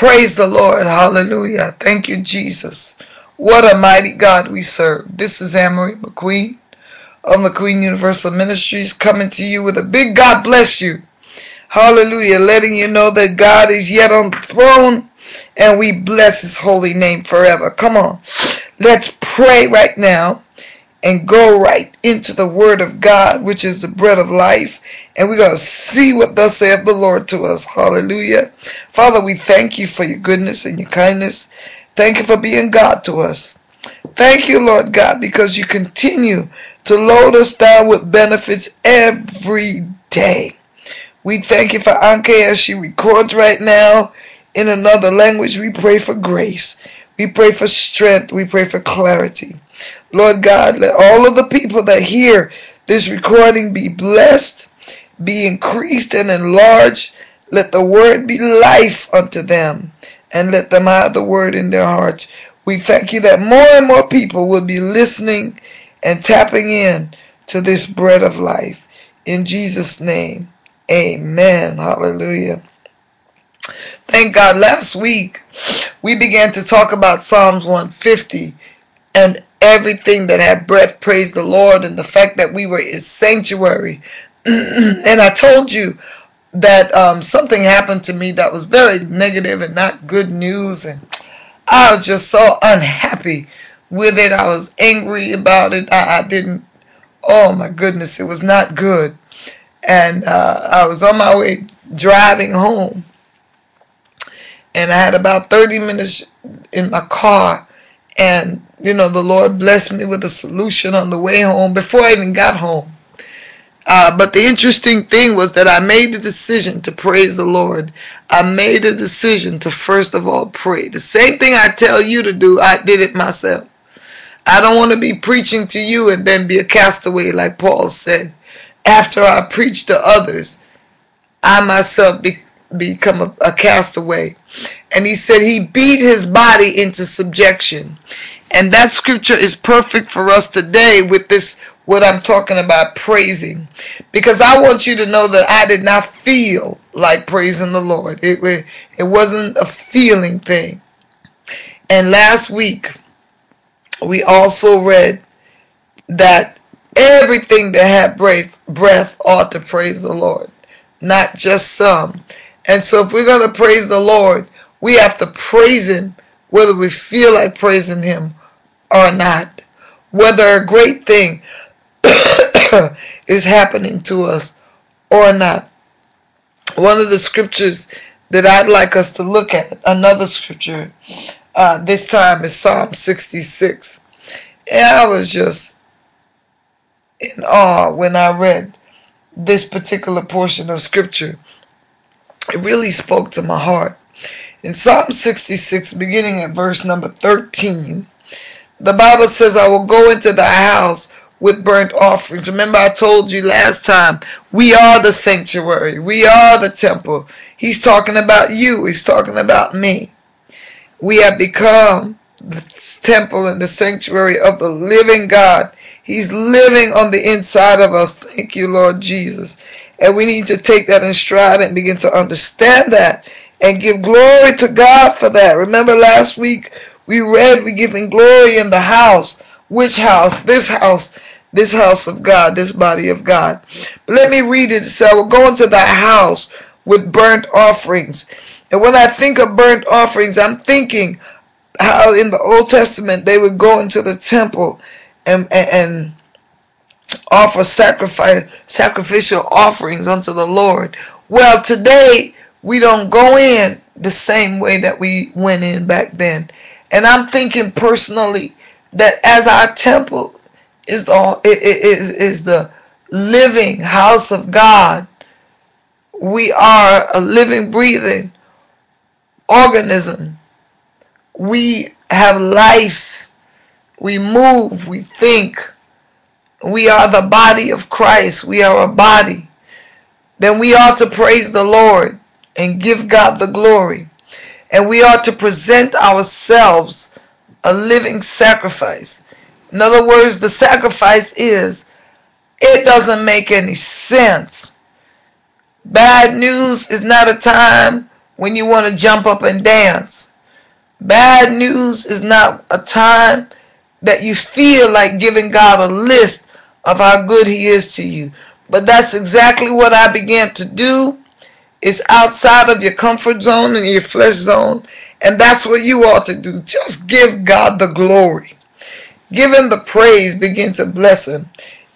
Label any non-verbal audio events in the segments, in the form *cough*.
Praise the Lord. Hallelujah. Thank you, Jesus. What a mighty God we serve. This is Annmarie McQueen of McQueen Universal Ministries coming to you with a big God bless you. Hallelujah. Letting you know that God is yet on the throne and we bless his holy name forever. Come on. Let's pray right now and go right into the word of God, which is the bread of life. And we're going to see what thus saith the Lord to us. Hallelujah. Father, we thank you for your goodness and your kindness. Thank you for being God to us. Thank you, Lord God, because you continue to load us down with benefits every day. We thank you for Anke as she records right now in another language. We pray for grace. We pray for strength. We pray for clarity. Lord God, let all of the people that hear this recording be blessed, be increased and enlarged. Let the word be life unto them, and let them have the word in their hearts. We thank you that more and more people will be listening and tapping in to this bread of life. In Jesus' name, amen. Hallelujah. Thank God. Last week, we began to talk about Psalms 150 and everything that had breath praise the Lord and the fact that we were his sanctuary. *clears throat* and I told you that um, something happened to me that was very negative and not good news. And I was just so unhappy with it. I was angry about it. I, I didn't, oh my goodness, it was not good. And uh, I was on my way driving home. And I had about 30 minutes in my car. And, you know, the Lord blessed me with a solution on the way home before I even got home. Uh, but the interesting thing was that I made a decision to praise the Lord. I made a decision to first of all pray. The same thing I tell you to do, I did it myself. I don't want to be preaching to you and then be a castaway like Paul said. After I preach to others, I myself be, become a, a castaway. And he said he beat his body into subjection. And that scripture is perfect for us today with this what I'm talking about praising because I want you to know that I did not feel like praising the Lord. It it wasn't a feeling thing. And last week we also read that everything that had breath breath ought to praise the Lord, not just some. And so if we're going to praise the Lord, we have to praise him whether we feel like praising him or not. Whether a great thing *coughs* is happening to us or not. One of the scriptures that I'd like us to look at, another scripture, uh, this time is Psalm 66. And I was just in awe when I read this particular portion of scripture. It really spoke to my heart. In Psalm 66, beginning at verse number 13, the Bible says, I will go into the house with burnt offerings. Remember, I told you last time, we are the sanctuary, we are the temple. He's talking about you, he's talking about me. We have become the temple and the sanctuary of the living God. He's living on the inside of us. Thank you, Lord Jesus. And we need to take that in stride and begin to understand that and give glory to God for that. Remember last week we read we giving glory in the house. Which house? This house this house of God, this body of God. Let me read it. It said, I will go into thy house with burnt offerings. And when I think of burnt offerings, I'm thinking how in the Old Testament they would go into the temple and, and, and offer sacrifice, sacrificial offerings unto the Lord. Well, today we don't go in the same way that we went in back then. And I'm thinking personally that as our temple is the is is the living house of God. We are a living, breathing organism. We have life. We move. We think. We are the body of Christ. We are a body. Then we ought to praise the Lord and give God the glory. And we ought to present ourselves a living sacrifice. In other words, the sacrifice is it doesn't make any sense. Bad news is not a time when you want to jump up and dance. Bad news is not a time that you feel like giving God a list of how good He is to you. But that's exactly what I began to do. It's outside of your comfort zone and your flesh zone. And that's what you ought to do. Just give God the glory. Give Him the praise. Begin to bless Him.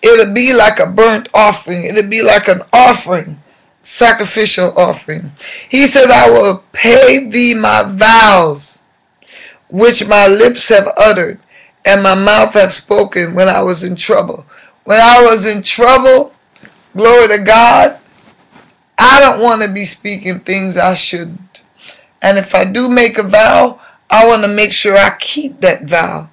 It'll be like a burnt offering. It'll be like an offering, sacrificial offering. He said, I will pay thee my vows, which my lips have uttered, and my mouth hath spoken when I was in trouble. When I was in trouble, glory to God, I don't want to be speaking things I shouldn't. And if I do make a vow, I want to make sure I keep that vow.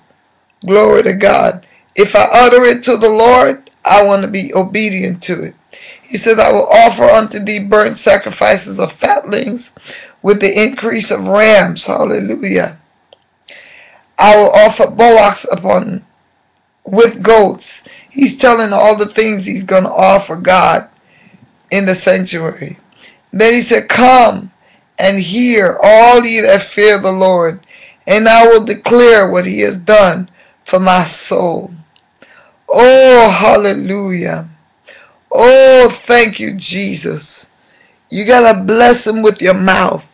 Glory to God. If I utter it to the Lord, I want to be obedient to it. He says, I will offer unto thee burnt sacrifices of fatlings with the increase of rams. Hallelujah. I will offer bullocks upon with goats. He's telling all the things he's going to offer God in the sanctuary. Then he said, Come and hear all ye that fear the Lord, and I will declare what he has done for my soul. Oh, hallelujah. Oh, thank you, Jesus. You got to bless him with your mouth.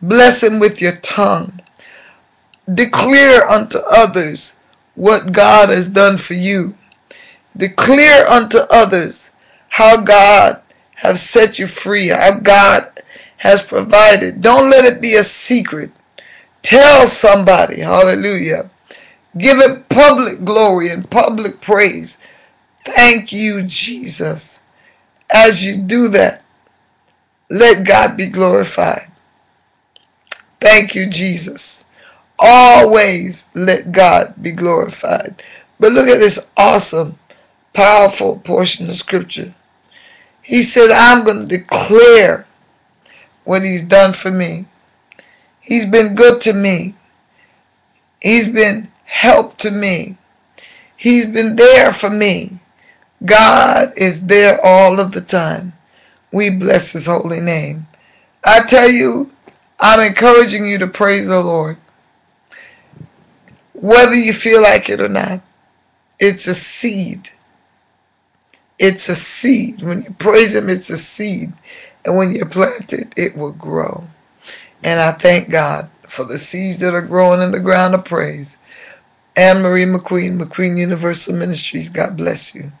Bless him with your tongue. Declare unto others what God has done for you. Declare unto others how God has set you free, how God has provided. Don't let it be a secret. Tell somebody, hallelujah, Give him public glory and public praise. Thank you, Jesus. As you do that, let God be glorified. Thank you, Jesus. Always let God be glorified. But look at this awesome, powerful portion of scripture. He said, I'm going to declare what he's done for me. He's been good to me. He's been help to me. He's been there for me. God is there all of the time. We bless his holy name. I tell you, I'm encouraging you to praise the Lord. Whether you feel like it or not, it's a seed. It's a seed. When you praise him, it's a seed. And when you plant it, it will grow. And I thank God for the seeds that are growing in the ground of praise. Annmarie McQueen, McQueen Universal Ministries. God bless you.